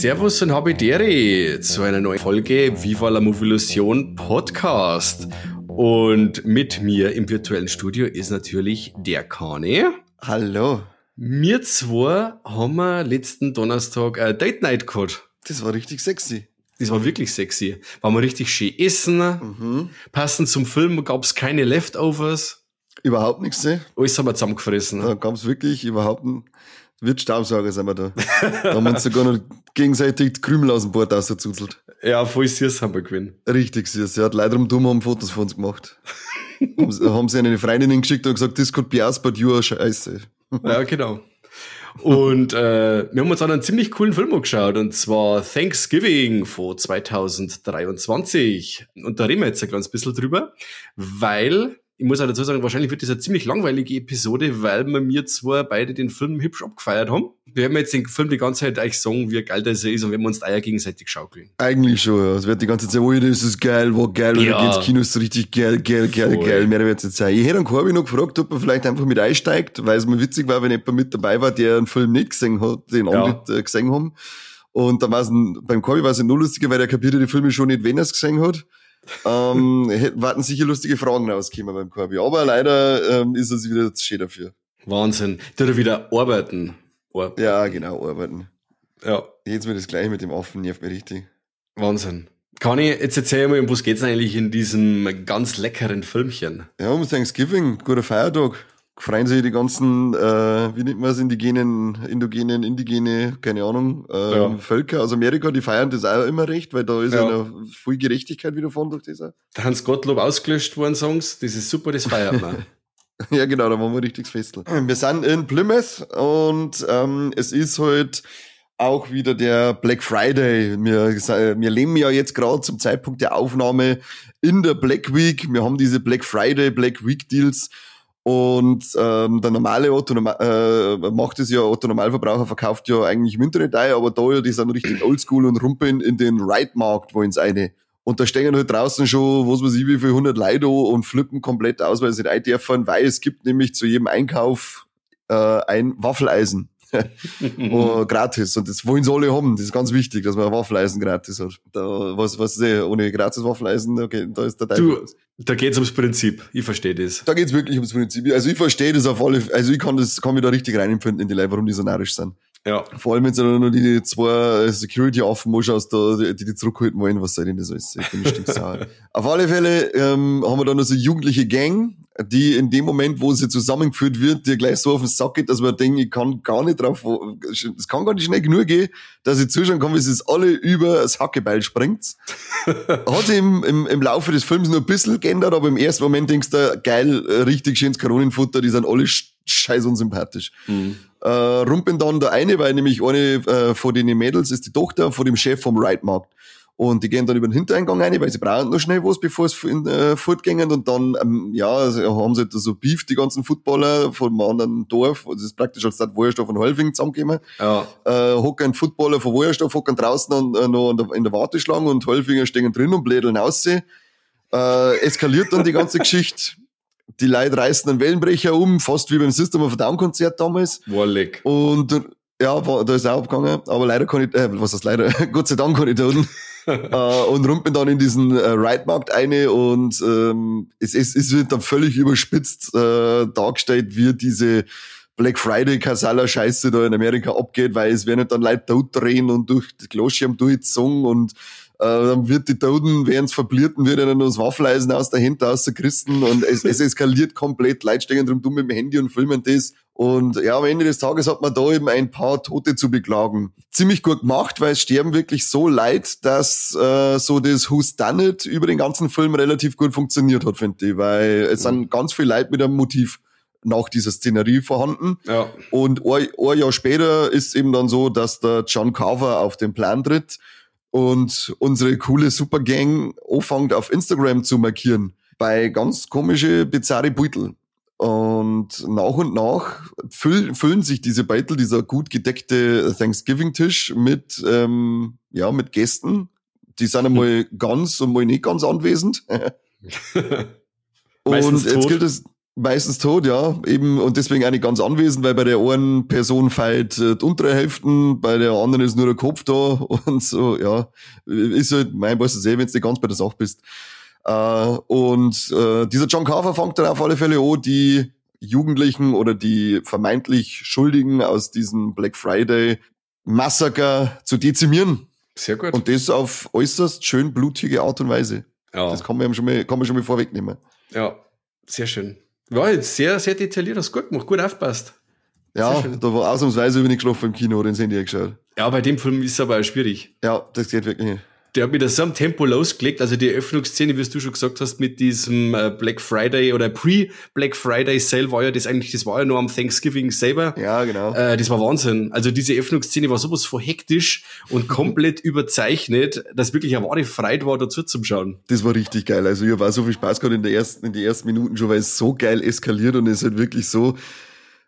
Servus und Habidere zu einer neuen Folge Viva la Movilusion Podcast. Und mit mir im virtuellen Studio ist natürlich der Kane. Hallo. Wir zwei haben wir letzten Donnerstag ein Date Night gehabt. Das war richtig sexy. Das war wirklich sexy. War mal richtig schön essen. Mhm. Passend zum Film gab es keine Leftovers. Überhaupt nichts, ne? Alles haben wir zusammengefressen. Da gab es wirklich überhaupt nicht. Wird Staubsauger sind wir da. da haben wir uns sogar noch gegenseitig die Krümel aus dem Bord ausgezuzelt. Ja, voll süß haben wir gewinnen. Richtig süß. Er hat leider um dumm haben Fotos von uns gemacht. haben, sie eine Freundin geschickt und gesagt, this could be us, but you are scheiße. ja, genau. Und äh, wir haben uns dann einen ziemlich coolen Film angeschaut, und zwar Thanksgiving von 2023. Und da reden wir jetzt ein kleines bisschen drüber, weil ich muss auch dazu sagen, wahrscheinlich wird das eine ziemlich langweilige Episode, weil wir mir zwar beide den Film hübsch abgefeiert haben. Wir werden jetzt den Film die ganze Zeit euch sagen, wie geil das ist und wenn wir uns die Eier gegenseitig schaukeln. Eigentlich schon, ja. Es wird die ganze Zeit, oh, das ist geil, war geil, ja. oder ins Kino ist so richtig geil, geil, geil, Voll. geil. Mehr wird es jetzt sein. Ich hätte einen Corby noch gefragt, ob er vielleicht einfach mit einsteigt, weil es mir witzig war, wenn jemand mit dabei war, der einen Film nicht gesehen hat, den ja. andere äh, gesehen haben. Und da war es beim Corby war es nur lustiger, weil der kapiert die Filme schon nicht, wenn er es gesehen hat ähm, warten sicher lustige Fragen rauskommen beim Corby. Aber leider ähm, ist es wieder zu schön dafür. Wahnsinn. Da er wieder arbeiten. Ar ja, genau, arbeiten. Ja. Jetzt wird das gleich mit dem Affen, nervt mir richtig. Wahnsinn. Kann ich jetzt erzählen mal, um was geht's eigentlich in diesem ganz leckeren Filmchen? Ja, um Thanksgiving, guter Feiertag freuen sich die ganzen, äh, wie nennt man es, indigenen, indogenen, indigene, keine Ahnung, äh, ja. Völker aus Amerika, die feiern das auch immer recht, weil da ist ja, ja eine viel Gerechtigkeit wieder von durch das. Da Hans Gottlob ausgelöscht worden, Songs, das ist super, das feiert man. ja, genau, da machen wir richtig Festel. Wir sind in Plymouth und ähm, es ist halt auch wieder der Black Friday. Wir, wir leben ja jetzt gerade zum Zeitpunkt der Aufnahme in der Black Week. Wir haben diese Black Friday, Black Week Deals und ähm, der normale Otto äh, macht es ja, Otto Normalverbraucher verkauft ja eigentlich im Internet ein, aber da ja, die sind richtig oldschool und rumpeln in den Right-Markt, wo ins eine. Und da stehen halt draußen schon, was weiß ich, wie viel 100 Leute und flippen komplett aus, weil sie nicht eindürfen, weil es gibt nämlich zu jedem Einkauf äh, ein Waffeleisen. oh, gratis. Und das wollen sie alle haben. Das ist ganz wichtig, dass man Waffeleisen gratis hat. Da, was, was, ohne gratis Waffeleisen, okay, da ist der Teufel. Du, da geht's ums Prinzip. Ich verstehe das. Da geht's wirklich ums Prinzip. Also ich verstehe das auf alle, also ich kann das, kann mich da richtig reinempfinden in die Leute, warum die so narrisch sind. Ja. Vor allem, wenn du nur die zwei Security-Affen anschaust, da, die, die zurückhalten wollen, was soll denn das alles? Ich bin bestimmt sauer. Auf alle Fälle ähm, haben wir dann noch so jugendliche Gang, die in dem Moment, wo sie zusammengeführt wird, dir gleich so auf den Sack geht, dass man denkt, ich kann gar nicht drauf, es kann gar nicht schnell genug gehen, dass ich zuschauen kann, wie sie es alle über das Hackebeil springt. Hat sich im, im, im Laufe des Films nur ein bisschen geändert, aber im ersten Moment denkst du, geil, richtig schönes Kanonenfutter, die sind alle scheiß unsympathisch. Mhm. Äh, rumpen dann der eine, weil nämlich eine äh, von den Mädels ist die Tochter von dem Chef vom Rightmarkt. Und die gehen dann über den Hintereingang rein, weil sie brauchen noch schnell was, bevor es äh, fortgehen. Und dann, ähm, ja, also haben sie halt so Beef, die ganzen Footballer vom anderen Dorf. Das ist praktisch als Stadt Wohlstoff und Holfing zusammengekommen. Ja. Äh, hocken Footballer von Wohlstoff, hocken draußen und, äh, noch in der, in der Warteschlange und Holfinger stehen drin und blädeln aus. Äh, eskaliert dann die ganze Geschichte die Leute reißen einen Wellenbrecher um, fast wie beim System of a Down Konzert damals. Wallig. Und ja, da ist auch abgegangen, aber leider kann ich, äh, was heißt leider, Gott sei Dank kann ich tun. äh, und rumpen dann in diesen äh, Ride-Markt eine und ähm, es, es, es wird dann völlig überspitzt äh, dargestellt, wie diese Black Friday Kasala Scheiße da in Amerika abgeht, weil es werden dann Leute tot drehen und durch die Glosschirm durchgezogen und dann wird die Toten, während es verblierten, wird ihnen das Waffeleisen aus der Hand aus der Christen und es, es eskaliert komplett. Leute stehen drum dumm mit dem Handy und filmen das. Und ja, am Ende des Tages hat man da eben ein paar Tote zu beklagen. Ziemlich gut gemacht, weil es sterben wirklich so leid, dass äh, so das Who's Done It über den ganzen Film relativ gut funktioniert hat, finde ich. Weil es sind ganz viele Leute mit einem Motiv nach dieser Szenerie vorhanden. Ja. Und ein, ein Jahr später ist eben dann so, dass der John Carver auf den Plan tritt und unsere coole Supergang anfängt auf Instagram zu markieren bei ganz komische, bizarre Beutel. Und nach und nach füllen, füllen sich diese Beitel, dieser gut gedeckte Thanksgiving-Tisch mit, ähm, ja, mit Gästen. Die sind einmal ganz und mal nicht ganz anwesend. und jetzt tot. gilt es meistens tot, ja, eben und deswegen auch nicht ganz anwesend, weil bei der einen Person feilt äh, die untere Hälfte, bei der anderen ist nur der Kopf da und so, ja, ist halt, mein, weißt du wenn du nicht ganz bei der Sache bist. Äh, und äh, dieser John Carver fängt dann auf alle Fälle an, die Jugendlichen oder die vermeintlich Schuldigen aus diesem Black Friday Massaker zu dezimieren. Sehr gut. Und das auf äußerst schön blutige Art und Weise. Ja. Das kann man schon mal, kann man schon mal vorwegnehmen. Ja, sehr schön. War jetzt sehr, sehr detailliert, hast gut gemacht, gut aufpasst. Ja, da war ausnahmsweise wenig geschlafen im Kino, den Handy geschaut. Ja, bei dem Film ist es aber auch schwierig. Ja, das geht wirklich nicht der hat mit so einem Tempo losgelegt, also die Eröffnungsszene, wie du schon gesagt hast, mit diesem äh, Black Friday oder Pre-Black Friday Sale war ja das eigentlich, das war ja nur am Thanksgiving selber. Ja, genau. Äh, das war Wahnsinn. Also diese Eröffnungsszene war sowas von hektisch und komplett überzeichnet, dass wirklich eine wahre Freude war, dazu zu schauen. Das war richtig geil. Also ich war so viel Spaß gehabt in der ersten, in den ersten Minuten schon, weil es so geil eskaliert und es halt wirklich so,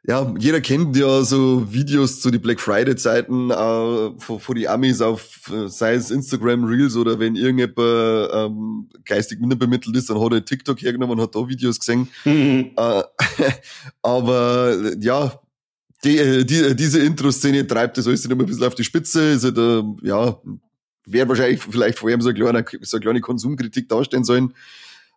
ja, jeder kennt ja so Videos zu die Black Friday Zeiten äh, von, von die Amis auf, äh, sei es Instagram Reels oder wenn irgendjemand ähm, geistig minder bemittelt ist, dann hat er TikTok hergenommen und hat da Videos gesehen. Mhm. Äh, aber ja, die, äh, die, diese Intro-Szene treibt das alles immer ein bisschen auf die Spitze. Ist halt, äh, ja, wäre wahrscheinlich vielleicht vor allem so eine kleine, so eine kleine Konsumkritik darstellen sollen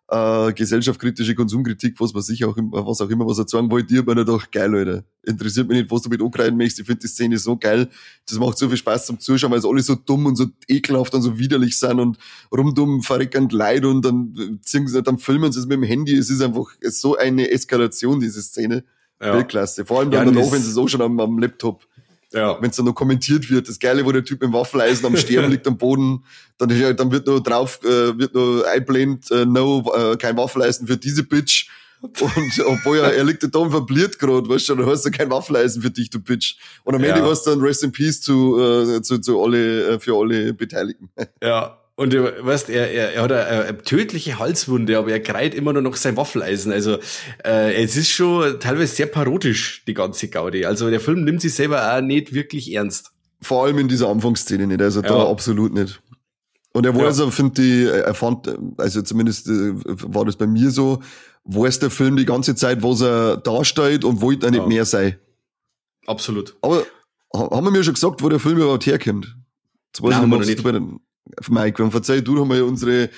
äh, gesellschaftskritische Konsumkritik, was weiß ich auch immer, was auch immer, was er sagen wollte, ich habe mir gedacht, geil, Leute. Interessiert mich nicht, was du mit Ukraine machst. Ich finde die Szene so geil. Das macht so viel Spaß zum Zuschauen, weil es alle so dumm und so ekelhaft und so widerlich sind und rumdumm verreckend leid und dann ziehen sie, dann filmen sie es mit dem Handy. Es ist einfach so eine Eskalation, diese Szene. Ja. Weltklasse. Vor allem dann ja, danach, wenn sie es auch schon am, am Laptop ja. Wenn es dann noch kommentiert wird, das Geile, wo der Typ im Waffeleisen am Sterben liegt am Boden, dann, dann wird nur drauf, äh, wird nur einblend, äh, no, äh, kein Waffeleisen für diese Bitch. Und obwohl er, er liegt da und verbliert gerade, weißt du, dann hast du kein Waffeleisen für dich, du Bitch. Und am Ende hast du dann Rest in Peace zu, äh, zu, zu alle, äh, für alle Beteiligten. Ja, und du weißt, er, er, er hat eine, eine tödliche Halswunde, aber er kreit immer nur noch sein Waffeleisen. Also äh, es ist schon teilweise sehr parodisch, die ganze Gaudi. Also der Film nimmt sich selber auch nicht wirklich ernst. Vor allem in dieser Anfangsszene nicht, also ja. da absolut nicht. Und er weiß, ja. finde ich, er fand, also zumindest äh, war das bei mir so, weiß der Film die ganze Zeit, was er darstellt und wollte nicht ja. mehr sein. Absolut. Aber haben wir mir schon gesagt, wo der Film überhaupt herkommt? Das weiß Nein, ich nicht. Mike, wenn verzeih du, wir unsere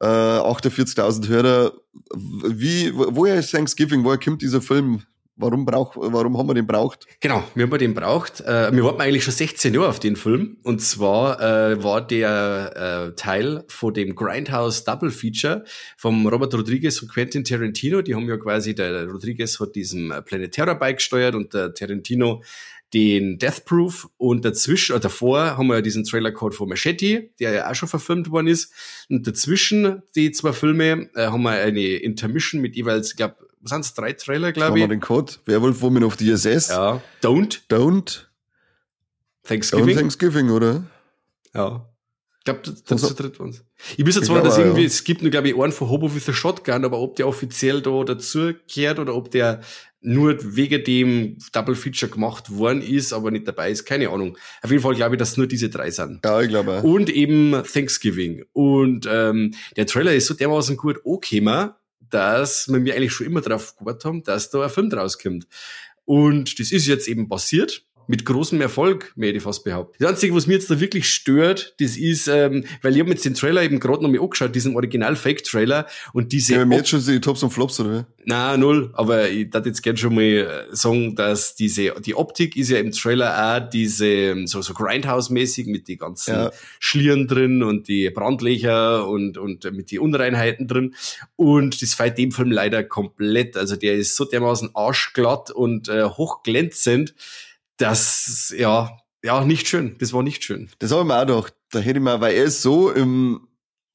äh, 48.000 Hörer. Wie, woher ist Thanksgiving? Woher kommt dieser Film? Warum brauch, warum haben wir den braucht? Genau, wir haben den braucht. Äh, wir warten eigentlich schon 16 Jahre auf den Film. Und zwar äh, war der äh, Teil von dem Grindhouse Double Feature vom Robert Rodriguez und Quentin Tarantino. Die haben ja quasi, der Rodriguez hat diesen äh, Planet Terror Bike gesteuert und der Tarantino den Death Proof und dazwischen, oder davor haben wir ja diesen Trailer Code von Machete, der ja auch schon verfilmt worden ist. Und dazwischen die zwei Filme äh, haben wir eine Intermission mit jeweils, ich glaube, sind es drei Trailer, glaube ich. Haben wir den Code? Werwolf Woman auf DSS. Ja. Don't. Don't. Thanksgiving. Don't Thanksgiving, oder? Ja. Ich glaube, das, das also, dritt uns. Ich wüsste zwar, dass irgendwie, ja. es gibt nur, glaube ich, einen von Hobo with a Shotgun, aber ob der offiziell da dazugehört oder ob der nur wegen dem Double Feature gemacht worden ist, aber nicht dabei ist, keine Ahnung. Auf jeden Fall glaube ich, dass nur diese drei sind. Ja, ich glaube. Und eben Thanksgiving. Und ähm, der Trailer ist so dermaßen gut angekommen, dass wir mir eigentlich schon immer darauf gewartet haben, dass da ein Film draus kommt. Und das ist jetzt eben passiert mit großem Erfolg, mehr ich fast behaupten. Das Einzige, was mir jetzt da wirklich stört, das ist, ähm, weil ich habe jetzt den Trailer eben gerade noch mal angeschaut, diesen Original-Fake-Trailer und diese... Ja, jetzt schon die Tops und Flops, oder? Na null, aber ich würde jetzt gerne schon mal äh, sagen, dass diese, die Optik ist ja im Trailer auch diese, ähm, so, so Grindhouse-mäßig mit die ganzen ja. Schlieren drin und die Brandlöcher und, und mit die Unreinheiten drin und das fällt dem Film leider komplett, also der ist so dermaßen arschglatt und äh, hochglänzend, das, ja, ja, nicht schön. Das war nicht schön. Das habe ich mir auch gedacht. Da hätte ich mal, weil er ist so im,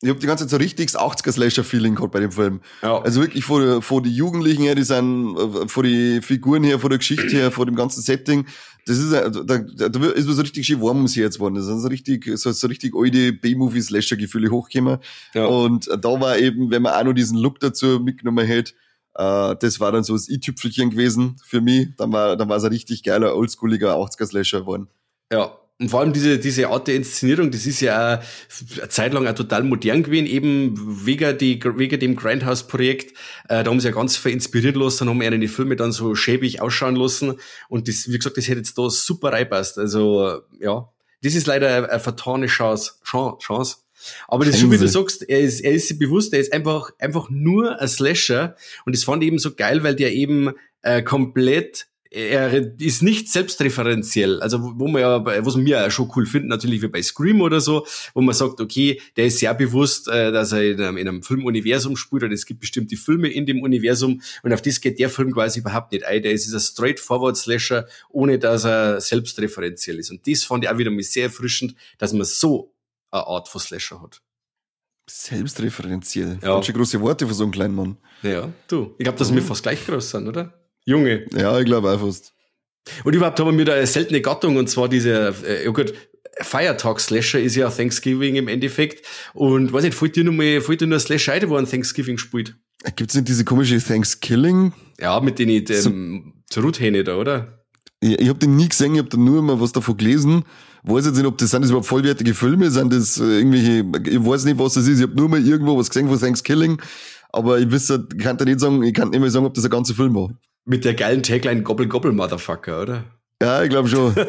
ich habe die ganze Zeit so richtiges 80er-Slasher-Feeling gehabt bei dem Film. Ja. Also wirklich vor, vor die Jugendlichen her, die sind, äh, vor die Figuren her, vor der Geschichte her, vor dem ganzen Setting. Das ist, da, da, da ist mir so richtig schön warm ums Herz geworden. Das sind so richtig, so, so richtig alte B-Movie-Slasher-Gefühle hochgekommen. Ja. Und da war eben, wenn man auch noch diesen Look dazu mitgenommen hätte, Äh, das war dann so das i-Tüpfelchen gewesen für mich. Dann war, dann war es ein richtig geiler, oldschooliger 80er-Slasher geworden. Ja, und vor allem diese, diese Art der Inszenierung, das ist ja eine Zeit lang auch total modern gewesen, eben wegen, die, wegen dem Grindhouse-Projekt. Äh, da haben sie ja ganz viel inspiriert lassen, haben ihre Filme dann so schäbig ausschauen lassen. Und das, wie gesagt, das hätte jetzt da super reinpasst. Also, ja, das ist leider eine, eine vertane Chance. Chance. Aber das ist schon, wie du sagst, er ist, er ist sich bewusst, er ist einfach, einfach nur ein Slasher. Und das fand ich eben so geil, weil der eben äh, komplett er ist nicht selbstreferenziell, also wo man ja, was wir ja schon cool finden, natürlich wie bei Scream oder so, wo man sagt, okay, der ist sehr bewusst, äh, dass er in einem, in einem Filmuniversum spielt oder es gibt bestimmte Filme in dem Universum und auf das geht der Film quasi überhaupt nicht ein. Der ist ein straightforward Slasher, ohne dass er selbstreferenziell ist. Und das fand ich auch wieder mal sehr erfrischend, dass man so eine Art von Slasher hat. Selbstreferenziell. Ja. Ganz große Worte für so einen kleinen Mann. Ja, du. Ich glaube, dass wir fast gleich groß sind, oder? Junge. Ja, ich glaube auch fast. Und überhaupt haben wir da eine seltene Gattung und zwar diese, äh, ja gut, Feiertag Slasher ist ja Thanksgiving im Endeffekt. Und weiß nicht, fällt dir nur mal, fällt dir nur ein Slasher ein, wo ein Thanksgiving spielt? Gibt's nicht diese komische Thanksgiving? Ja, mit den, dem so, Truthähne da, oder? Ich, ich habe den nie gesehen, ich habe da nur mal was davon gelesen. Weiß jetzt nicht, ob das sind das überhaupt vollwertige Filme, sind das äh, irgendwelche, ich weiß nicht, was das ist. Ich habe nur mal irgendwo was gesehen von Thanksgiving, aber ich wüsste, ich kann da nicht sagen, ich kann nicht mehr sagen, ob das ein ganzer Film war. Mit der geilen Tagline Gobble Gobble Motherfucker, oder? Ja, ich glaube schon.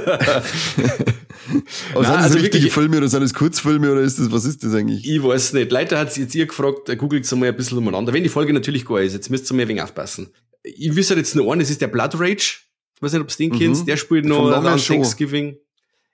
Aber Nein, sind das also richtige wirklich, Filme oder sind das Kurzfilme oder ist das, was ist das eigentlich? Ich weiß nicht. Leider hat jetzt ihr gefragt, googelt mal ein bisschen umeinander. Wenn die Folge natürlich gut ist, jetzt müsst ihr mal ein wenig aufpassen. Ich wüsste jetzt nur einen, das ist der Blood Rage. Ich weiß nicht, ob du den mhm. kennst. Der spielt noch an Thanksgiving.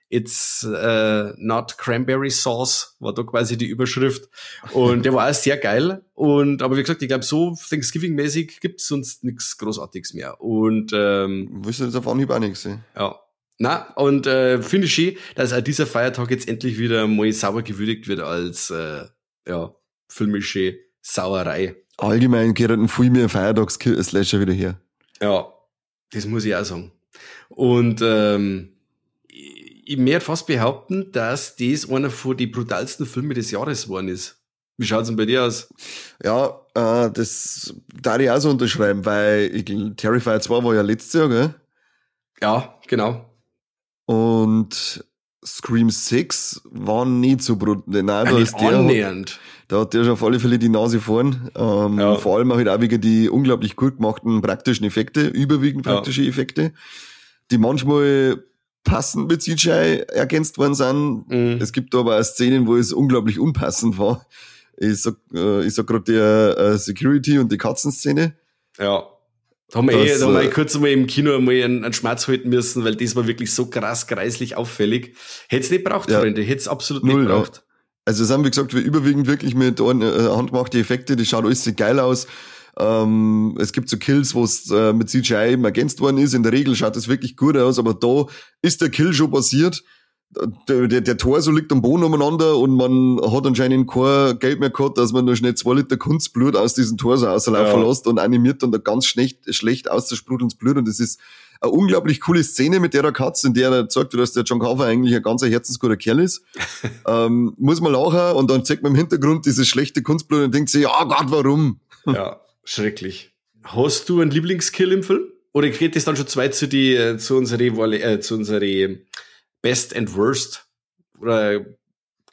It's uh, not Cranberry Sauce, war da quasi die Überschrift. Und der war auch sehr geil. Und aber wie gesagt, ich glaube, so Thanksgiving-mäßig gibt's sonst nichts Großartiges mehr. Und ähm, du jetzt auf Anhieb auch nichts? Ja. Na, und äh, finde ich schön, dass auch dieser Feiertag jetzt endlich wieder mal sauber gewürdigt wird als äh, ja, filmische Sauerei. Allgemein gehört ein viel mehr Feiertags-Slasher wieder her. Ja, das muss ich auch sagen. Und ähm, ich möchte fast behaupten, dass das einer von den brutalsten Filme des Jahres geworden ist. Wie schaut's denn bei dir aus? Ja, äh, das darf ich auch so unterschreiben, weil ich, Terrifier 2 war ja letztes Jahr, gell? Ja, genau. Und Scream 6 war nicht so brutal. Nein, da ist der, annähernd. Da hat der schon auf alle Fälle die Nase vorn. Ähm, ja. Vor allem auch halt auch wegen die unglaublich gut gemachten praktischen Effekte, überwiegend praktische ja. Effekte, die manchmal passend mit CGI ergänzt worden sind. Mhm. Es gibt aber auch Szenen, wo es unglaublich unpassend war. Ich sag, äh, ich sag gerade der äh, Security und die Katzenszene. Ja. Da haben wir, eh, da haben wir eh kurz einmal im Kino einmal einen, einen Schmerz halten müssen, weil das war wirklich so krass, kreislich auffällig. Hätte es nicht braucht, ja. Freunde. Hätte es absolut Null, nicht braucht. Also es haben, wie gesagt, wir überwiegend wirklich mit äh, handgemachte Effekte, das schaut alles sehr geil aus. Ähm, es gibt so Kills, wo es äh, mit CGI eben ergänzt worden ist. In der Regel schaut es wirklich gut aus, aber da ist der Kill schon passiert. Der, der, der Tor so liegt am Boden umeinander und man hat anscheinend kein Geld mehr gehabt, dass man nur schnell zwei Liter Kunstblut aus diesem Tor so auslaufen ja. lässt und animiert dann da ganz schlecht, schlecht auszusprudelndes Blut und das ist eine unglaublich coole Szene mit der Katze, in der er sagt, dass der John Carver eigentlich ein ganz herzensguter Kerl ist. ähm, muss man lachen und dann zeigt man im Hintergrund dieses schlechte Kunstblut und denkt sich, ja Gott, warum? Ja. Schrecklich. Hast du einen Lieblingskill im Film? Oder geht das dann schon zwei zu die, äh, zu unserer, äh, zu unserer Best and Worst? Oder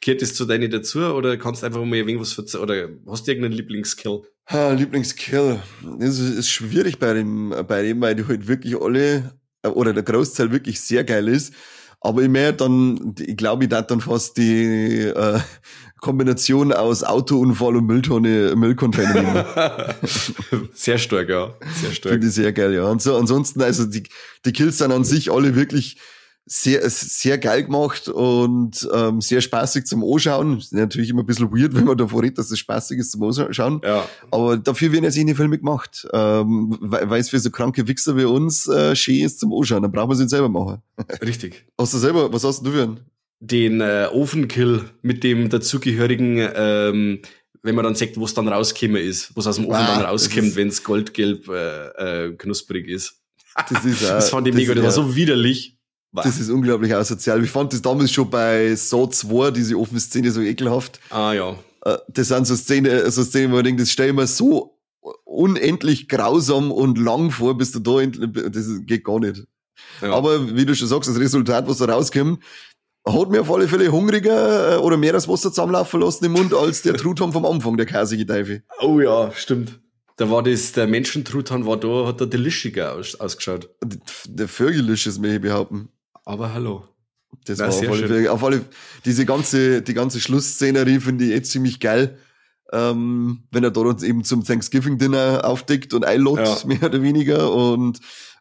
gehört das zu deinen dazu? Oder kannst du einfach mal irgendwas verzeihen? Oder hast du irgendeinen Lieblingskill? Ha, Lieblingskill. Das ist schwierig bei dem, bei dem, weil die halt wirklich alle, äh, oder der Großteil wirklich sehr geil ist. Aber ich mehr dann, ich glaube, ich darf dann fast die äh, Kombination aus Autounfall und Mülltonne, Müllcontainer nehmen. sehr stark, ja. Sehr stark. Finde ich sehr geil, ja. Und so, ansonsten, also die, die Kills sind an sich alle wirklich sehr, sehr geil gemacht und ähm, sehr spaßig zum Anschauen. Ist natürlich immer ein bisschen weird, wenn man davor redet, dass es spaßig ist zum Anschauen. Ja. Aber dafür werden jetzt in Filme gemacht. Ähm, weil es für so kranke Wichser wie uns äh, schön ist zum Anschauen. Dann brauchen wir es selber machen. Richtig. Hast du selber, was hast du für einen? Den äh, Ofenkill mit dem dazugehörigen ähm, wenn man dann sagt, wo es dann rausgekommen ist, was aus dem Ofen ah, dann rauskommt, wenn es goldgelb äh, äh, knusprig ist. Das, ist, äh, das fand ich mega, das war so widerlich. Das ist unglaublich asozial. Ich fand das damals schon bei Saw 2, diese offene Szene, so ekelhaft. Ah, ja. Äh, das sind so Szenen, so Szenen, wo ich denke, das stelle ich mir so unendlich grausam und lang vor, bis du da, das geht gar nicht. Ja. Aber wie du schon sagst, das Resultat, was da rauskommt, hat mir auf alle Fälle hungriger äh, oder mehr das Wasser zusammenlaufen lassen im Mund als der Truthahn vom Anfang, der käsige Teufel. Oh ja, stimmt. Da war das, der Menschentruthahn war da, hat der delischiger aus, ausgeschaut. Der Vögelisch möchte ich behaupten. Aber hallo. Das war auf alle, Fälle, auf alle, diese ganze, die ganze Schlussszenerie finde ich jetzt ziemlich geil. Ähm, wenn er dort eben zum Thanksgiving Dinner aufdeckt und einlädt, ja. mehr oder weniger, und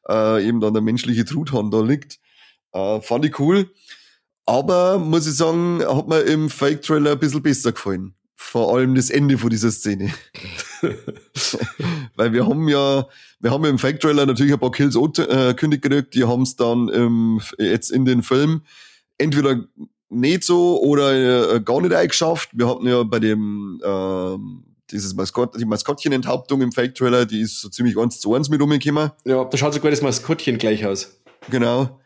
äh, eben dann der menschliche Truthahn da liegt. Äh, fand ich cool. Aber muss ich sagen, hat mir im Fake-Trailer ein bisschen besser gefallen. Vor allem das Ende von dieser Szene. Weil wir haben ja, wir haben ja im Fake-Trailer natürlich ein paar Kills angekündigt gekriegt, die haben es dann im, jetzt in den Film entweder nicht so oder äh, gar nicht eingeschafft. Wir hatten ja bei dem äh, dieses Maskott, die Maskottchen-Enthauptung im Fake-Trailer, die ist so ziemlich eins zu eins mit umgekommen. Ja, da schaut sogar das Maskottchen gleich aus. Genau.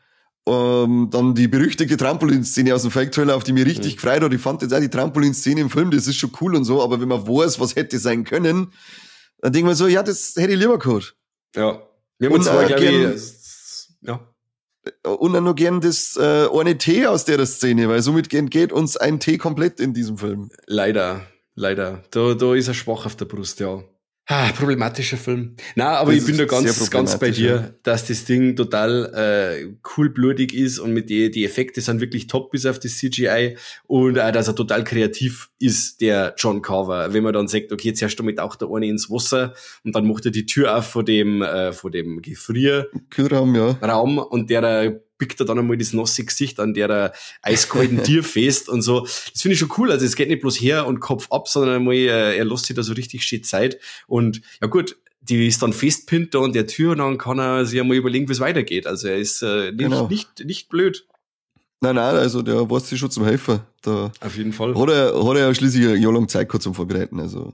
Ähm, dann die berüchtigte Trampolinszene aus dem Fake-Trailer, auf die mir richtig mhm. gefreut hat. Ich fand jetzt auch die Trampolinszene im Film, das ist schon cool und so, aber wenn man weiß, was hätte sein können, dann denkt man so, ja, das hätte ich lieber gehabt. Ja. Wir haben und, zwar, äh, gern, ich, ja. Und dann noch gern das äh, eine T aus der Szene, weil somit geht uns ein T komplett in diesem Film. Leider, leider. Da, da ist er schwach auf der Brust, ja. Ah, problematischer Film. Na, aber das ich bin da ganz, ganz bei dir, dass das Ding total äh, cool blutig ist und mit die, die Effekte sind wirklich top bis auf das CGI und äh, dass er total kreativ ist, der John Carver. Wenn man dann sagt, okay, jetzt erst damit auch der eine ins Wasser und dann macht er die Tür auf vor dem, äh, vor dem Gefrier Kühlraum, ja. Raum und der pickt er dann einmal das nasse Gesicht an der er eiskalten Tier fest und so. Das finde ich schon cool. Also es geht nicht bloß her und Kopf ab, sondern einmal, äh, er lässt sich da so richtig schön Zeit. Und ja gut, die ist dann festpinnt da an der Tür und dann kann er sich einmal überlegen, wie es weitergeht. Also er ist äh, nicht, genau. nicht, nicht blöd. Nein, nein, also der weiß sich schon zum Helfen. Da Auf jeden Fall. Hat er, hat er ja schließlich ein Jahr lang Zeit gehabt zum Vorbereiten. Also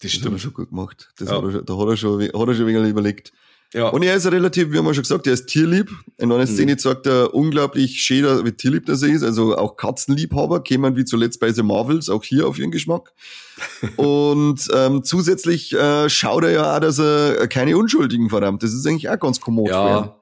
das, das hat er schon gut gemacht. Das ja. hat er, da hat er schon, hat er schon ein wenig überlegt. Ja. Und er ist relativ, wie haben wir schon gesagt, er ist tierlieb. In einer Szene mhm. sagt er unglaublich schön, wie tierlieb das er ist. Also auch Katzenliebhaber, kämen wie zuletzt bei The Marvels, auch hier auf ihren Geschmack. und ähm, zusätzlich äh, schaut er ja auch, dass er keine Unschuldigen verdammt. Das ist eigentlich auch ganz kommod. Ja,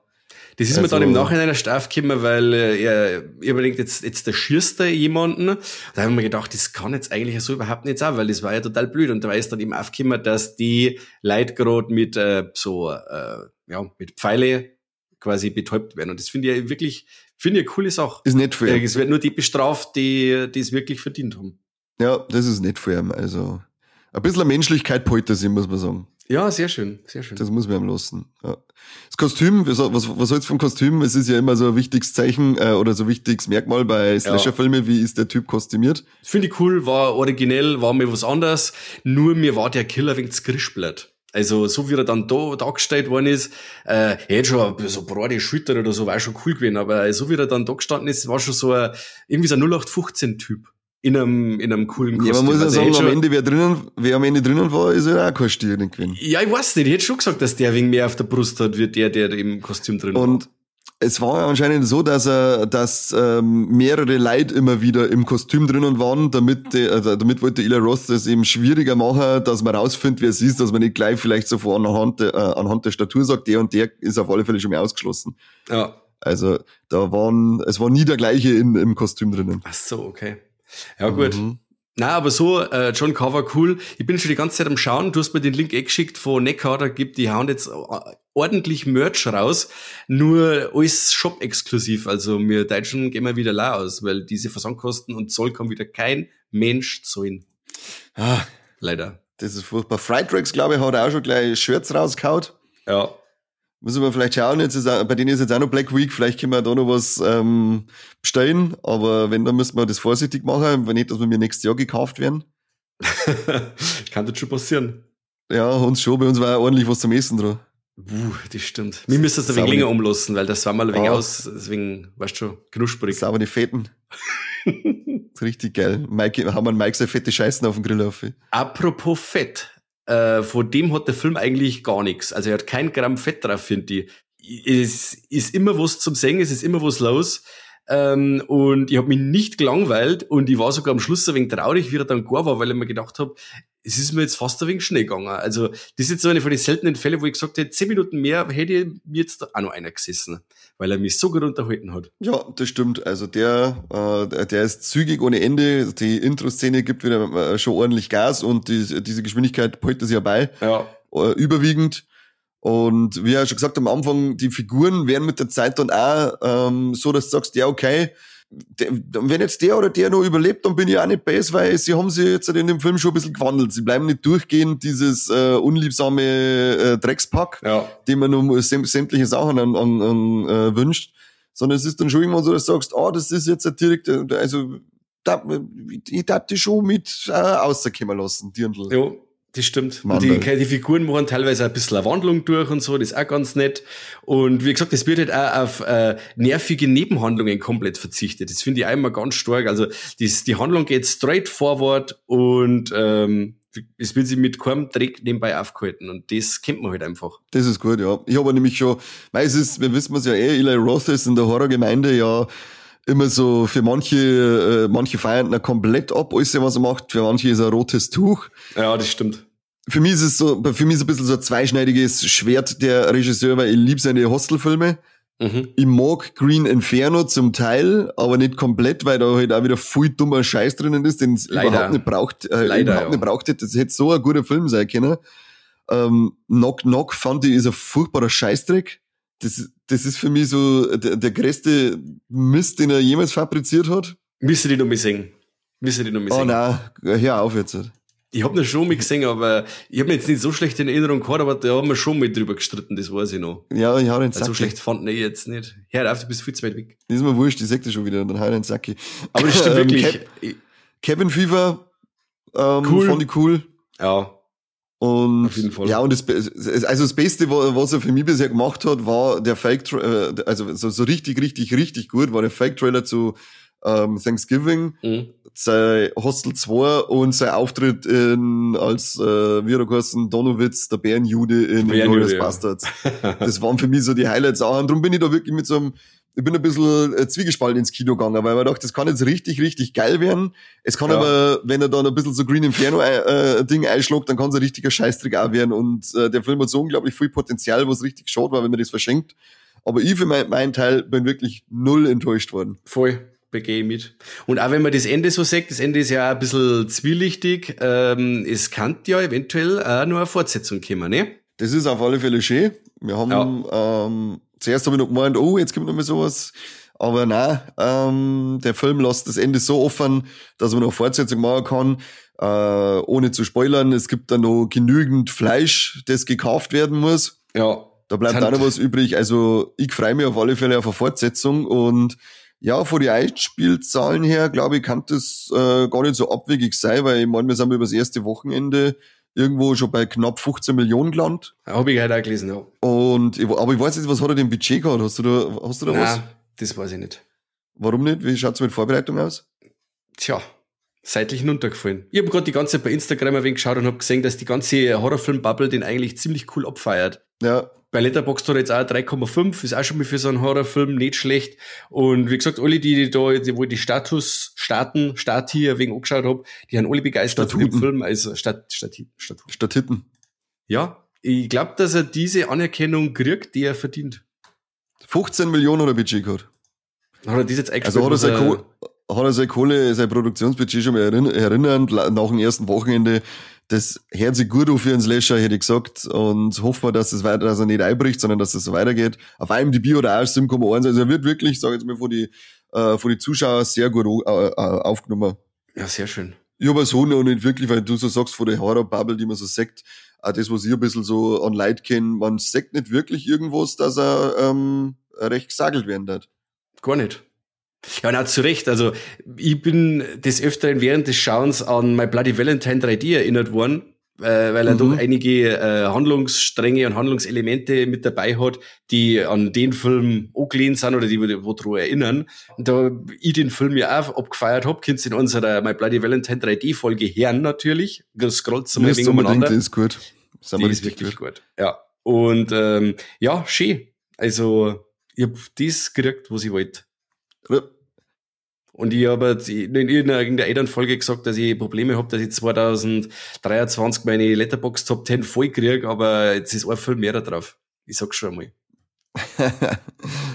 das ist also, mir dann im also- Nachhinein erst aufgekommen, weil äh, er überlegt, jetzt, jetzt der schießt er jemanden. Da haben wir gedacht, das kann jetzt eigentlich so überhaupt nicht sein, weil das war ja total blöd. Und da ist dann eben aufgekommen, dass die Leute gerade mit äh, so, äh, ja, mit Pfeile quasi betäubt werden. Und das finde ich wirklich, finde ich eine coole Sache. Ist nicht fair. Es wird nur die bestraft, die, die es wirklich verdient haben. Ja, das ist nicht fair. Also, ein bisschen Menschlichkeit poltert sie, muss man sagen. Ja, sehr schön, sehr schön. Das muss man ihm lassen. Ja. Das Kostüm, was, was, was soll's vom Kostüm? Es ist ja immer so ein wichtiges Zeichen äh, oder so ein wichtiges Merkmal bei Slasher-Filmen, wie ist der Typ kostümiert? Finde ich cool, war originell, war mir was anderes. Nur mir war der Killer wegen Skrischblatt. Also so wie er dann da dargestellt worden ist, äh, er hätte schon so breite Schulter oder so, war schon cool gewesen, aber so wie er dann da gestanden ist, war schon so ein, irgendwie so ein 0815-Typ in einem, in einem coolen Kostüm. Ja, man muss ja also sagen, am Ende, wer drinnen, wer am Ende drinnen war, ist ja auch kein Stier gewesen. Ja, ich weiß nicht. Ich hätte schon gesagt, dass der wegen mehr auf der Brust hat, wie der, der im Kostüm drin war. Und es war ja anscheinend so, dass er, dass ähm, mehrere Leute immer wieder im Kostüm drinnen waren, damit, de, also, damit wollte Ila Ross das eben schwieriger machen, dass man rausfindet, wer es ist, dass man nicht gleich vielleicht sofort anhand, äh, anhand der Statur sagt, der und der ist auf alle Fälle schon mal ausgeschlossen. Ja. Also da waren, es war nie der gleiche in, im Kostüm drinnen. Ach so, okay. Ja, gut. Mhm. Na, aber so, äh, John Carver cool. Ich bin schon die ganze Zeit am Schauen. Du hast mir den Link eh geschickt von Neckar, da gibt, die hauen jetzt äh, ordentlich Merch raus. Nur alles Shop-exklusiv. Also wir Deutschen gehen wir wieder la aus, weil diese Versandkosten und Zoll kann wieder kein Mensch zahlen. Ah, leider. Das ist furchtbar. Fright Tracks, glaube ich, hat auch schon gleich Shirts rausgehauen. Ja. Müssen wir vielleicht schauen, jetzt ist, bei denen ist jetzt auch noch Black Week, vielleicht können wir da noch was ähm, bestellen, aber wenn, dann müssen wir das vorsichtig machen, wenn nicht, dass wir mir nächstes Jahr gekauft werden. Kann das schon passieren. Ja, uns schon, bei uns war ja ordentlich was zum Essen dran. Puh, das stimmt. Wir müssen es ein wenig länger umlassen, weil das war mal ein wenig ah. aus, deswegen, weißt du schon, knusprig. Sauber die Fetten. richtig geil. Mike, haben wir Mike seine fette Scheißen auf dem Grill auf. Apropos Fett. Äh, von dem hat der Film eigentlich gar nichts. Also er hat kein Gramm Fett drauf, finde ich. Es ist immer was zum Singen, es ist immer was los. Ähm, und ich habe mich nicht gelangweilt und ich war sogar am Schluss ein wenig traurig, wie er dann gar war, weil ich mir gedacht habe, es ist mir jetzt fast ein wenig schnell gegangen. Also, das ist jetzt so eine von den seltenen Fällen, wo ich gesagt hätte, zehn Minuten mehr hätte mir jetzt auch noch einer gesessen, weil er mich so gut unterhalten hat. Ja, das stimmt. Also der, äh, der ist zügig ohne Ende. Die Intro-Szene gibt wieder äh, schon ordentlich Gas und die, diese Geschwindigkeit hält sich ja bei. Ja. Äh, überwiegend. Und wie er schon gesagt am Anfang, die Figuren werden mit der Zeit dann auch ähm, so, dass du sagst, ja, okay, wenn jetzt der oder der noch überlebt, dann bin ich auch nicht best, weil sie haben sich jetzt in dem Film schon ein bisschen gewandelt. Sie bleiben nicht durchgehend dieses äh, unliebsame äh, Dreckspack, Ja. dem man nur säm sämtliche Sachen an, an, an äh, wünscht, sondern es ist dann schon immer so, dass du sagst, ah, das ist jetzt direkt, äh, also da, ich darf die schon mit äh, rauskommen lassen, Dirndl. Ja, das stimmt. Die, die Figuren machen teilweise ein bisschen eine Wandlung durch und so, das ist auch ganz nett. Und wie gesagt, es wird halt auch auf äh, nervige Nebenhandlungen komplett verzichtet. Das finde ich auch immer ganz stark. Also das, die Handlung geht straight forward und ähm, es wird sich mit keinem Dreck nebenbei aufgehalten. Und das kennt man halt einfach. Das ist gut, ja. Ich habe nämlich schon, weil es ist, wir wissen es ja eh, Eli Roth ist in der Horrorgemeinde ja immer so für manche, äh, manche feiern ihn komplett ab, alles, was er macht, für manche ist er ein rotes Tuch. Ja, das stimmt. Für mich ist es so, für mich ist es ein bisschen so ein zweischneidiges Schwert der Regisseur, weil ich liebe seine Hostelfilme. Mhm. Ich mag Green Inferno zum Teil, aber nicht komplett, weil da halt auch wieder viel dummer Scheiß drinnen ist, den es Leider. überhaupt nicht braucht, äh, Leider, überhaupt ja. nicht braucht hätte. Das hätte so ein guter Film sein können. Ähm, Knock Knock fand ich ist ein furchtbarer Scheißdreck. Das, das ist für mich so der, der größte Mist, den er jemals fabriziert hat. Müsste die noch mal sehen. Müsste die noch mal Oh sehen. nein, hör auf jetzt. Ich habe ihn schon mal gesehen, aber ich habe mir jetzt nicht so schlecht in Erinnerung gehabt, aber da haben wir schon mal drüber gestritten, das weiß ich noch. Ja, ich hau den Also so Sack. schlecht fand ich jetzt nicht. Hör auf, du bist viel zu weit weg. Das ist mir wurscht, die sagt schon wieder und dann hau ich den Sack. Aber das stimmt Ähm, wirklich. Cap- Cabin Fever ähm, Cool. fand ich cool. ja, Und Auf jeden Fall. ja, und das, also das Beste, wa- was er für mich bisher gemacht hat, war der Fake, Tra- äh, also so, so richtig, richtig, richtig gut, war der Fake Trailer zu ähm, Thanksgiving, mhm. sein Hostel 2 und sein Auftritt in, als, äh, wie er geheißen, Donowitz, der Bärenjude in Glorious ja. Bastards. Das waren für mich so die Highlights auch. Und darum bin ich da wirklich mit so einem, ich bin ein bisschen äh, zwiegespalten ins Kino gegangen, weil man dachte, das kann jetzt richtig, richtig geil werden. Es kann Ja. aber, wenn er dann ein bisschen so Green Inferno äh, äh, einschlägt, dann kann es ein richtiger Scheißtrick auch werden. Und äh, der Film hat so unglaublich viel Potenzial, was richtig schade war, wenn man das verschenkt. Aber ich für mein, meinen Teil bin wirklich null enttäuscht worden. Voll, begehe ich mit. Und auch wenn man das Ende so sagt, das Ende ist ja auch ein bisschen zwielichtig, ähm, es kann ja eventuell auch nur eine Fortsetzung kommen, ne? Das ist auf alle Fälle schön. Wir haben, ähm, zuerst habe ich noch gemeint, oh, jetzt kommt noch mal sowas. Aber nein, ähm, der Film lässt das Ende so offen, dass man noch Fortsetzung machen kann. Äh, ohne zu spoilern, es gibt da noch genügend Fleisch, das gekauft werden muss. Ja. Da bleibt auch noch was übrig. Also ich freue mich auf alle Fälle auf eine Fortsetzung und ja, von den Einspielzahlen her, glaube ich, kann das äh, gar nicht so abwegig sein, weil ich meine, wir sind über das erste Wochenende irgendwo schon bei knapp 15 Millionen gelandet. Habe ich heute auch gelesen, ja. Und aber ich weiß nicht, was hat er denn Budget gehabt? Hast du da, hast du da was? Nein, das weiß ich nicht. Warum nicht? Wie schaut's mit Vorbereitung aus? Tja, seitlich hinuntergefallen. Ich habe gerade die ganze Zeit bei Instagram ein wenig geschaut und habe gesehen, dass die ganze Horrorfilm-Bubble den eigentlich ziemlich cool abfeiert. Ja, Bei Letterboxd hat er jetzt auch 3,5, ist auch schon mal für so einen Horrorfilm nicht schlecht. Und wie gesagt, alle, die, die da, die, wo die Status starten, Start hier wegen angeschaut habe, die haben alle begeistert von dem Statuten. Film, also Stat, Stat, Statut. statt Hitten. Ja, ich glaube, dass er diese Anerkennung kriegt, die er verdient. 15 Millionen hat er Budget gehabt. Hat er das jetzt eingespielt? Also hat er, was seine Kohle, hat er seine Kohle, sein Produktionsbudget schon mal erinn- erinnernd, la- nach dem ersten Wochenende. Das hört sich gut auf für einen Slasher, hätte ich gesagt. Und hoffen wir, dass es weiter, dass er nicht einbricht, sondern dass es so weitergeht. Auf IMDb oder auch 7,1. Also er wird wirklich, sage ich jetzt mal, von die, äh, von die Zuschauer sehr gut äh, äh, aufgenommen. Ja, sehr schön. Ich aber so noch nicht wirklich, weil du so sagst, von der Horror-Bubble, die man so sagt, auch das, was ich ein bisschen so an Leid kenne, man sagt nicht wirklich irgendwas, dass er ähm, recht gesagelt werden hat. Gar nicht. Ja, na, zu Recht. Also, ich bin des Öfteren während des Schauens an My Bloody Valentine 3D erinnert worden, äh, weil er Mhm. doch einige äh, Handlungsstränge und Handlungselemente mit dabei hat, die an den Film angelehnt sind oder die wo daran erinnern. Und da ich den Film ja auch abgefeiert hab, könnt in unserer My Bloody Valentine 3D Folge hören natürlich. Scrollt mal wegen unbedingt, umeinander. das ist gut. Das Die ist wirklich gut. Ja. Und ähm, ja, schön. Also, ich hab das gekriegt, was ich wollte. Und ich habe in irgendeiner Elternfolge gesagt, dass ich Probleme habe, dass ich 2023 meine Letterbox Top 10 voll kriege, aber jetzt ist ein Film mehr da drauf. Ich sag's schon einmal.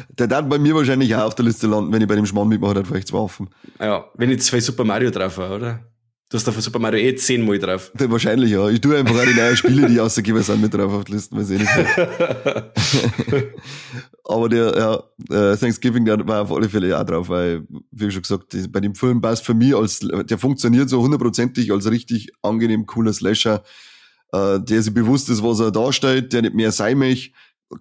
der darf bei mir wahrscheinlich auch auf der Liste landen, wenn ich bei dem Schmarrn mitmache, dann vielleicht zwei Waffen. Ja, wenn ich zwei Super Mario drauf habe, oder? Du hast da von Super Mario eh zehnmal drauf. Ja, wahrscheinlich, ja. Ich tue einfach auch die neuen Spiele, die rausgebe, sind mit drauf auf die Listen, weiß ich nicht. Aber der, ja, äh, Thanksgiving, der war auf alle Fälle auch drauf, weil, wie schon gesagt, bei dem Film passt für mich als, der funktioniert so hundertprozentig als richtig angenehm cooler Slasher, äh, der sich bewusst ist, was er darstellt, der nicht mehr sein möchte,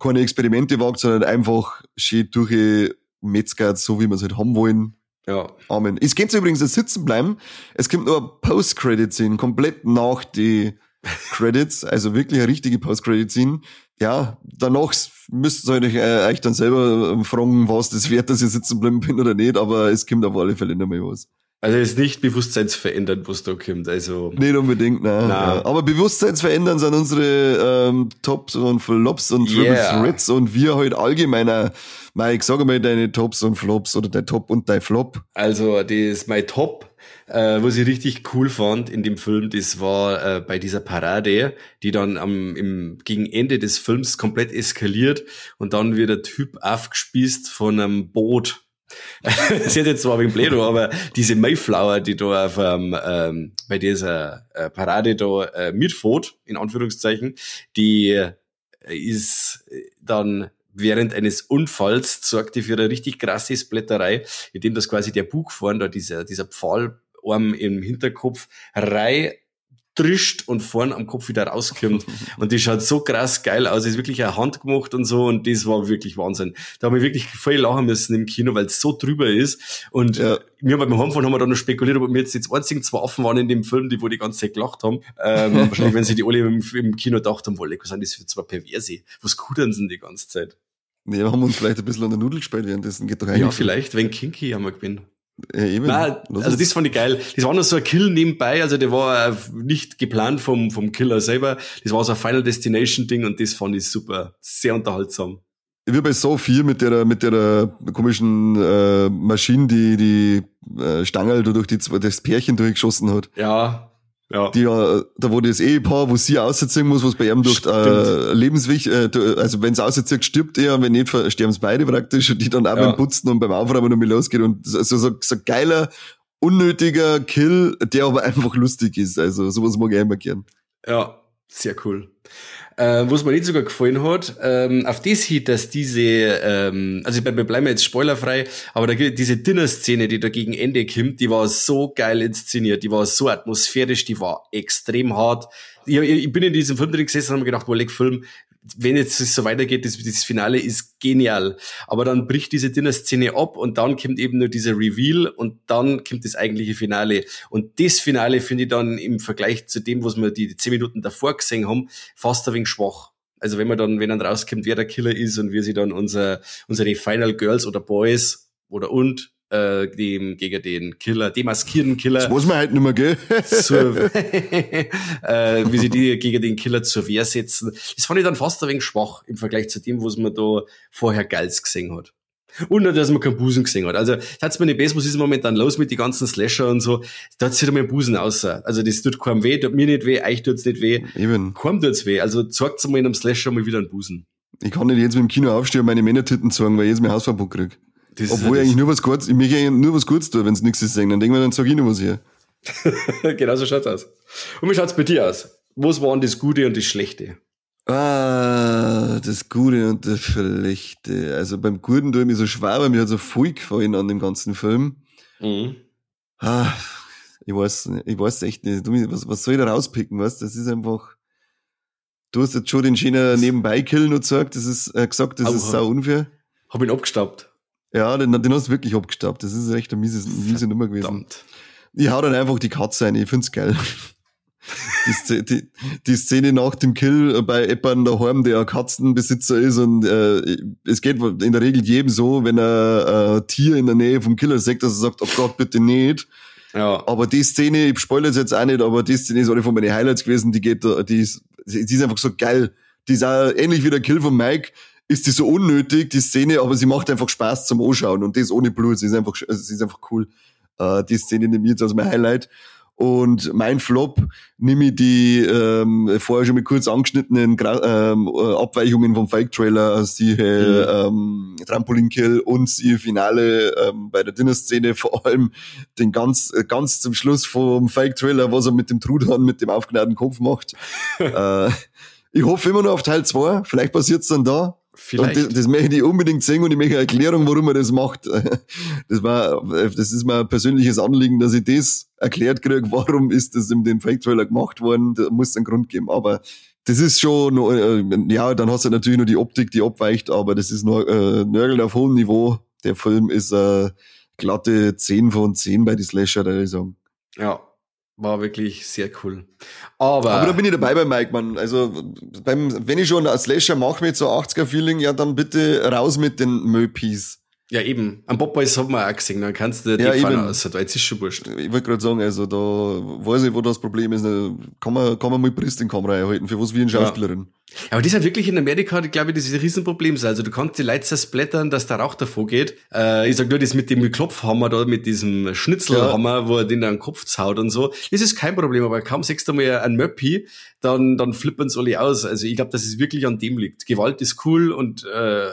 keine Experimente wagt, sondern einfach schön durchgemetzgert, so wie wir es halt haben wollen ja. Amen. Es geht übrigens das Sitzen bleiben. Es kommt nur eine Post-Credit-Scene, komplett nach die Credits, also wirklich eine richtige Post-Credit-Scene. Ja, danach müsst ihr euch äh, euch dann selber ähm, fragen, was das wert, dass ich sitzen bleiben bin oder nicht, aber es kommt auf alle Fälle nicht mehr was. Also es ist nicht bewusstseinsverändernd, was da kommt. Also nicht unbedingt, nein. nein. Aber bewusstseinsverändern sind unsere ähm, Tops und Flops und Triple yeah. Threats und wir halt allgemeiner. Mike, sag mal deine Tops und Flops oder dein Top und dein Flop. Also das ist mein Top, äh, was ich richtig cool fand in dem Film, das war äh, bei dieser Parade, die dann am im, gegen Ende des Films komplett eskaliert und dann wird der Typ aufgespießt von einem Boot Sie hat jetzt zwar wegen Plädo, aber diese Mayflower, die da auf, ähm, ähm, bei dieser äh, Parade da äh, mitfährt, in Anführungszeichen, die äh, ist dann während eines Unfalls sorgt die für eine richtig krasse Splatterei, indem das quasi der Bug vorn, da dieser, dieser Pfahlarm im Hinterkopf, rei trischt und vorn am Kopf wieder rauskommt. und die schaut so krass geil aus, ist wirklich eine Hand gemacht und so und das war wirklich Wahnsinn. Da habe ich wirklich voll lachen müssen im Kino, weil es so drüber ist und ja. wir beim Heimfahren haben wir dann noch spekuliert, ob wir jetzt die einzigen zwei Affen waren in dem Film, die wo die ganze Zeit gelacht haben. Ähm, wahrscheinlich, wenn sie die alle im, im Kino gedacht haben, wolle, was sind das für zwei Perverse? Was kudern sie denn die ganze Zeit? Nee, wir haben uns vielleicht ein bisschen an der Nudel gespielt währenddessen. Geht doch Ja, vielleicht, wenn Kinky haben wir gewinnen. Ja, eben. Nein, also das fand ich geil. Das war nur so ein Kill nebenbei, also der war nicht geplant vom, vom Killer selber. Das war so ein Final Destination Ding und das fand ich super. Sehr unterhaltsam. Wie bei so viel mit der, mit der komischen äh, Maschine, die die äh, Stange durch die, das Pärchen durchgeschossen hat. Ja, ja. Die, äh, da wo das Ehepaar, wo sie ausziehen muss, was bei ihm durch äh, lebenswichtig, äh, also wenn es auszieht, stirbt er, wenn nicht, sterben es beide praktisch und die dann auch ja. beim Putzen und beim Aufräumen noch mal losgeht und so, so, so geiler, unnötiger Kill, der aber einfach lustig ist. Also sowas mag ich immer gern. Ja, sehr cool. Äh, was mir nicht sogar gefallen hat, ähm, auf das hieß, dass diese, ähm, also wir bleiben jetzt spoilerfrei, aber da, diese Dinner-Szene, die da gegen Ende kommt, die war so geil inszeniert, die war so atmosphärisch, die war extrem hart. Ich, ich bin in diesem Film drin gesessen und habe mir gedacht, Wolleck Film, wenn jetzt es so weitergeht, das, das Finale ist genial. Aber dann bricht diese Dinner-Szene ab und dann kommt eben nur dieser Reveal und dann kommt das eigentliche Finale. Und das Finale finde ich dann im Vergleich zu dem, was wir die, zehn Minuten davor gesehen haben, fast ein wenig schwach. Also wenn man dann, wenn dann rauskommt, wer der Killer ist und wie sie dann unser, unsere Final Girls oder Boys oder und äh, dem, gegen den Killer, demaskierten Killer. Das muss man halt nicht mehr, gell? zur, äh, wie sie die gegen den Killer zur Wehr setzen. Das fand ich dann fast ein wenig schwach im Vergleich zu dem, was man da vorher Geiles gesehen hat. Und nicht, dass man keinen Busen gesehen hat. Also, hat's mir nicht besser, was ist momentan los mit den ganzen Slasher und so. Da sich mein Busen außer. Also, das tut keinem weh, tut mir nicht weh, euch tut's nicht weh. Eben. Keinem tut's weh. Also, zeigt's mal in einem Slasher mal wieder einen Busen. Ich kann nicht jetzt mit dem Kino aufstehen und meine Männertitten zeigen, weil ich jetzt mein Hausverbot krieg. Das Obwohl ich eigentlich nur was Gutes, ich möchte nur was Gutes tun, wenn es nichts ist. Dann denken wir, dann sag ich noch was hier. genau so schaut's aus. Und wie schaut's bei dir aus? Was waren das Gute und das Schlechte? Ah, das Gute und das Schlechte. Also beim Guten tue ich mich so schwer, weil mir hat so viel gefallen an dem ganzen Film. Mhm. Ah, ich weiß, ich weiß echt nicht. Was, was soll ich da rauspicken, weißt? Das ist einfach, du hast jetzt schon den schönen Nebenbei-Kill noch gesagt, das ist, äh, gesagt, das Au, ist sau unfair. Hab ihn abgestaubt. Ja, den, den hast du wirklich abgestaubt. Das ist echt eine miese, miese Nummer gewesen. Verdammt. Ich hau dann einfach die Katze ein, ich find's geil. die, die, die, Szene nach dem Kill bei Eppern daheim, der ein Katzenbesitzer ist und äh, es geht in der Regel jedem so, wenn er äh, Tier in der Nähe vom Killer sagt, dass er sagt, oh Gott, bitte nicht. Ja. Aber die Szene, ich spoilere jetzt auch nicht, aber die Szene ist eine von meinen Highlights gewesen, die geht, die ist, die ist einfach so geil. Die ist auch ähnlich wie der Kill von Mike ist die so unnötig, die Szene, aber sie macht einfach Spaß zum Anschauen und das ohne Blut. Sie ist einfach, also sie ist einfach cool. Äh, die Szene nehme ich jetzt als mein Highlight. Und mein Flop nehme ich die ähm, vorher schon mal kurz angeschnittenen Gra ähm, äh, Abweichungen vom Fake-Trailer, also die äh, ähm, Trampolinkill und die Finale ähm, bei der Dinner-Szene, vor allem den ganz, äh, ganz zum Schluss vom Fake-Trailer, was er mit dem Truthahn, mit dem aufgenährten Kopf macht. äh, ich hoffe immer noch auf Teil 2, vielleicht passiert's dann da. Vielleicht. Und das, das möchte ich unbedingt sehen und ich möchte eine Erklärung, warum er das macht. Das war, das ist mein persönliches Anliegen, dass ich das erklärt kriege, warum ist das in dem Fake-Trailer gemacht worden. Da muss es einen Grund geben. Aber das ist schon, äh, ja, dann hast du natürlich nur die Optik, die abweicht, aber das ist nur äh, Nörgel auf hohem Niveau. Der Film ist äh, glatte 10 von 10 bei die Slasher, da ich sagen. Ja, war wirklich sehr cool. Aber, Aber da bin ich dabei bei Mike, man. Also, beim, wenn ich schon als Slasher mache mit so 80er-Feeling, ja, dann bitte raus mit den Möpis. Ja, eben. Am Popeyes haben wir auch gesehen, dann kannst du die Ja, Pfanne aus, weil jetzt ist schon wurscht. Ich wollte gerade sagen, also da weiß ich, wo das Problem ist. Da Kann man, kann man mal Priest in Kamera erhalten, für was wie eine Ja. Schauspielerin. Aber das ist halt wirklich in Amerika, glaube ich, das ist ein Riesenproblem. Also du kannst die Leute zersplattern, dass der Rauch davor geht. Äh, ich sag nur das mit dem Klopfhammer da, mit diesem Schnitzelhammer, wo er den an den Kopf zaut und so. Das ist kein Problem, aber kaum sechst du mal einen Möppi, dann, dann flippern's alle aus. Also ich glaube, dass es wirklich an dem liegt. Gewalt ist cool und äh,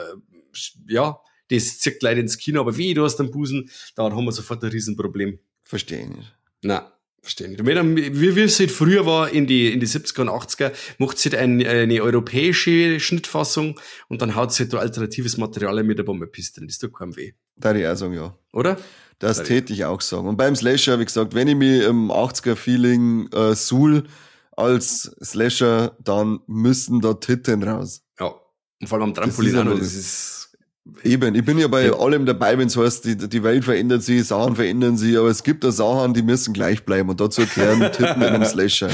ja, das zieht Leute ins Kino, aber wie du hast einen Busen, dann haben wir sofort ein Riesenproblem. Verstehe ich nicht. Na, verstehe nicht. Wie, wie es halt früher war, in die, in die 70er und 80er, macht sie halt ein, eine europäische Schnittfassung und dann haut sie halt da alternatives Material mit der Bombepiste drin. Das tut keinem weh. Da ich auch sagen, ja. Oder? Das täte ich auch sagen. Und beim Slasher, wie gesagt, wenn ich mich im 80er-Feeling äh, suhl als Slasher, dann müssen da Titten raus. Ja. Und vor allem am Trampolin ist auch noch, das ist, Eben, ich bin ja bei Ja. allem dabei, wenn es heißt, die, die Welt verändert sich, Sachen verändern sich, aber es gibt da Sachen, die müssen gleich bleiben und dazu gehören Titten in einem Slasher.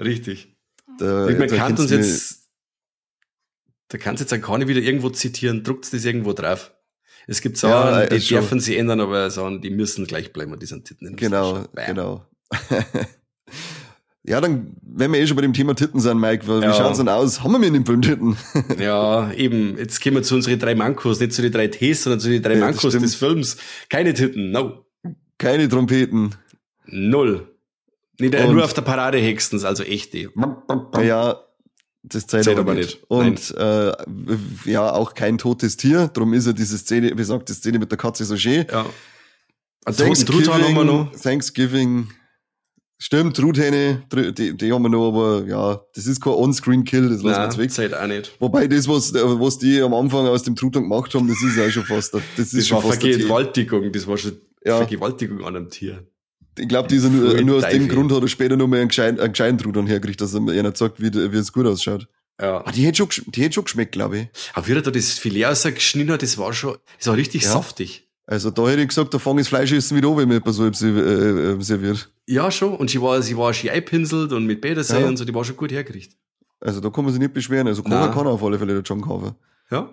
richtig. Da, man da kann uns du jetzt, da kannst jetzt auch keine wieder irgendwo zitieren, druckt das irgendwo drauf. Es gibt Sachen, Ja, die ist schon. dürfen sie ändern, aber Sachen, die müssen gleich bleiben und die sind Titten in einem Genau, Slasher. Bam. genau. ja, dann, wenn wir eh schon bei dem Thema Titten sind, Mike, wie Ja. schaut's denn aus? Haben wir mir in dem Film Titten? Ja, eben. Jetzt gehen wir zu unseren drei Mankos, nicht zu den drei Ts, sondern zu den drei Ja, Mankos des Films. Keine Titten, no. Keine Trompeten. Null. Nicht, äh, Und- nur auf der Parade höchstens, also echte. Ja, das zählt, Zählt aber nicht. nicht. Und äh, ja, auch kein totes Tier. Darum ist ja diese Szene, besagte Szene mit der Katze so schön. Ja. Wir noch. Thanksgiving. Stimmt, Truthähne, Tr- die, die haben wir noch, aber ja, das ist kein On-Screen-Kill, das lassen wir jetzt weg. zählt auch nicht. Wobei das, was, äh, was die am Anfang aus dem Truthahn gemacht haben, das ist ja auch schon fast, der- das ist Das schon war fast. Vergewaltigung, das war schon Ja. Vergewaltigung an einem Tier. Ich glaube, dieser nur, nur aus dem. Grund hat er später noch mal einen gescheiten, einen gescheiten Truthahn hergekriegt, dass er mir einer sagt, wie, wie es gut ausschaut. Ja. Ah, die hätte schon, die hätte schon geschmeckt, glaube ich. Aber wie er da das Filet rausgeschnitten hat, das war schon, das war richtig Ja. saftig. Also da hätte ich gesagt, da fange ich das Fleischessen wieder an, wenn mir etwas so äh, äh, serviert. Ja, schon. Und sie war, sie war schön eingepinselt und mit Bädersee Ja. und so, die war schon gut hergerichtet. Also da kann man sich nicht beschweren. Also kann er auf alle Fälle der John Carver. Ja.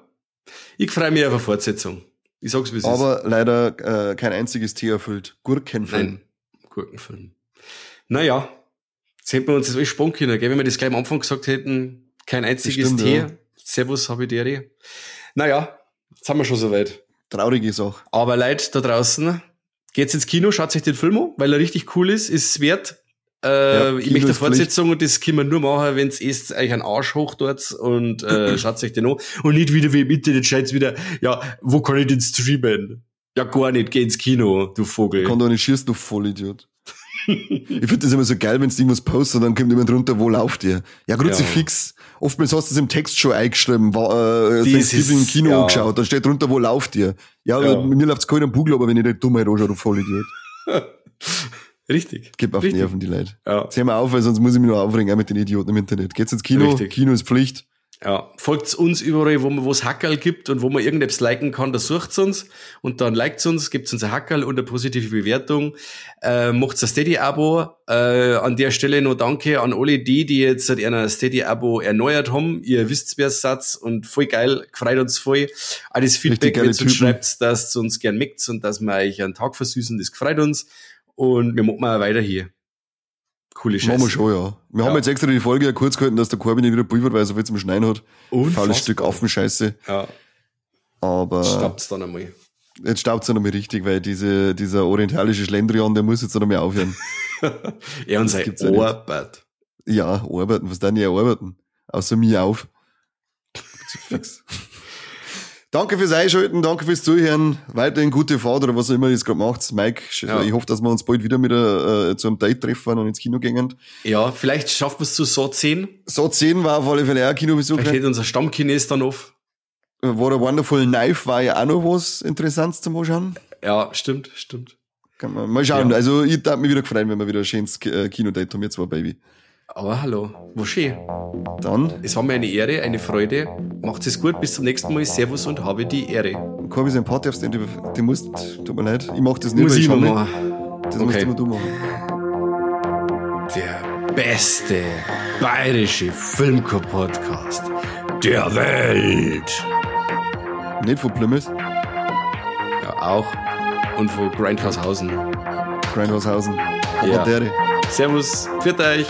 Ich freue mich auf eine Fortsetzung. Ich sag's, wie es ist. Aber leider äh, kein einziges Tee erfüllt. Gurkenfilm. Nein, Gurkenfilm. Naja, jetzt hätten wir uns das alles sparen können, gell? wenn wir das gleich am Anfang gesagt hätten, kein einziges Tee. ja. Servus, Habidere. Naja, jetzt haben wir schon soweit. Traurige Sache. Aber Leute da draußen, geht's ins Kino, schaut euch den Film an, weil er richtig cool ist, ist es wert. Äh, Ja, ich möchte eine ist Fortsetzung und das können wir nur machen, wenn's esst euch einen Arsch hoch dort und äh, schaut euch den an. Und nicht wieder wie im Internet scheint's wieder, ja, wo kann ich den streamen? Ja, gar nicht, geh ins Kino, du Vogel. Kann doch nicht schießen, du Vollidiot. Ich finde das immer so geil, wenn du irgendwas postest und dann kommt jemand drunter, wo lauft ihr? Ja, Kruzifix. Oftmals hast du es im Text schon eingeschrieben, war, äh, Thanksgiving im Kino ja. angeschaut, da steht drunter, wo lauft ihr? Ja, Ja. mir läuft's keiner am Bugel, aber wenn ich nicht dumm anschaue, du Vollidiot. Richtig. Gib auf Richtig. Nerven, die Leute. Ja. Jetzt hör mal auf, weil sonst muss ich mich noch aufregen, auch mit den Idioten im Internet. Geht's ins Kino? Richtig. Kino ist Pflicht. Ja, folgt uns überall, wo es Hackerl gibt und wo man irgendetwas liken kann, da sucht's uns und dann liked uns, gibt's uns ein Hackerl und eine positive Bewertung. Äh, macht's ein Steady-Abo. Äh, an der Stelle noch danke an alle die, die jetzt seit einer Steady-Abo erneuert haben. Ihr wisst, wer Satz und voll geil, gefreut uns voll. Das Feedback, wenn ihr uns schreibt, dass ihr uns gern mickt und dass wir euch einen Tag versüßen, das gefreut uns. Und wir machen mal weiter hier. Coole Machen wir Scheiße. schon, ja. Wir Ja. haben jetzt extra die Folge ja kurz gehalten, dass der Corby nicht wieder pulvert, weil er so viel zum Schneiden hat. Faules Stück Affenscheiße. Ja, Aber staubt's dann einmal. jetzt staubt es nochmal richtig, weil diese, dieser orientalische Schlendrian, der muss jetzt noch mal aufhören. Er und sein ja. Arbeit. ja, arbeiten, was dann die arbeiten? Außer mir auf. Fix. danke fürs Einschalten, danke fürs Zuhören. Weiterhin gute Fahrt oder was auch immer ihr jetzt gerade macht. Mike, Ja. ich hoffe, dass wir uns bald wieder mit äh, zu einem Date treffen und ins Kino gehen. Ja, vielleicht schaffen wir es zu so 10. So 10 war auf alle Fälle auch ein Kinobesuch. Vielleicht hält unser Stammkines dann auf. War der Wonderful Knife war ja auch noch was Interessantes zum Anschauen. Ja, stimmt, stimmt. Kann man mal schauen. Ja. Also, ich darf mich wieder freuen, wenn wir wieder ein schönes äh, Kinodate haben, jetzt zwei Baby. Aber hallo, wo schön. Dann, Es war mir eine Ehre, eine Freude. Macht es gut, bis zum nächsten Mal. Servus und habe die Ehre. Corby, sein Part darfst du nicht, den musst, tut mir leid. Ich mach das nicht, Muss ich nicht. machen. Das Okay. musst immer du machen. Der beste bayerische Filmcore-Podcast der Welt. Nicht von Plymouth, Ja, auch. Und von Grindhaushausen. Grindhaushausen. Ja. Servus, für euch.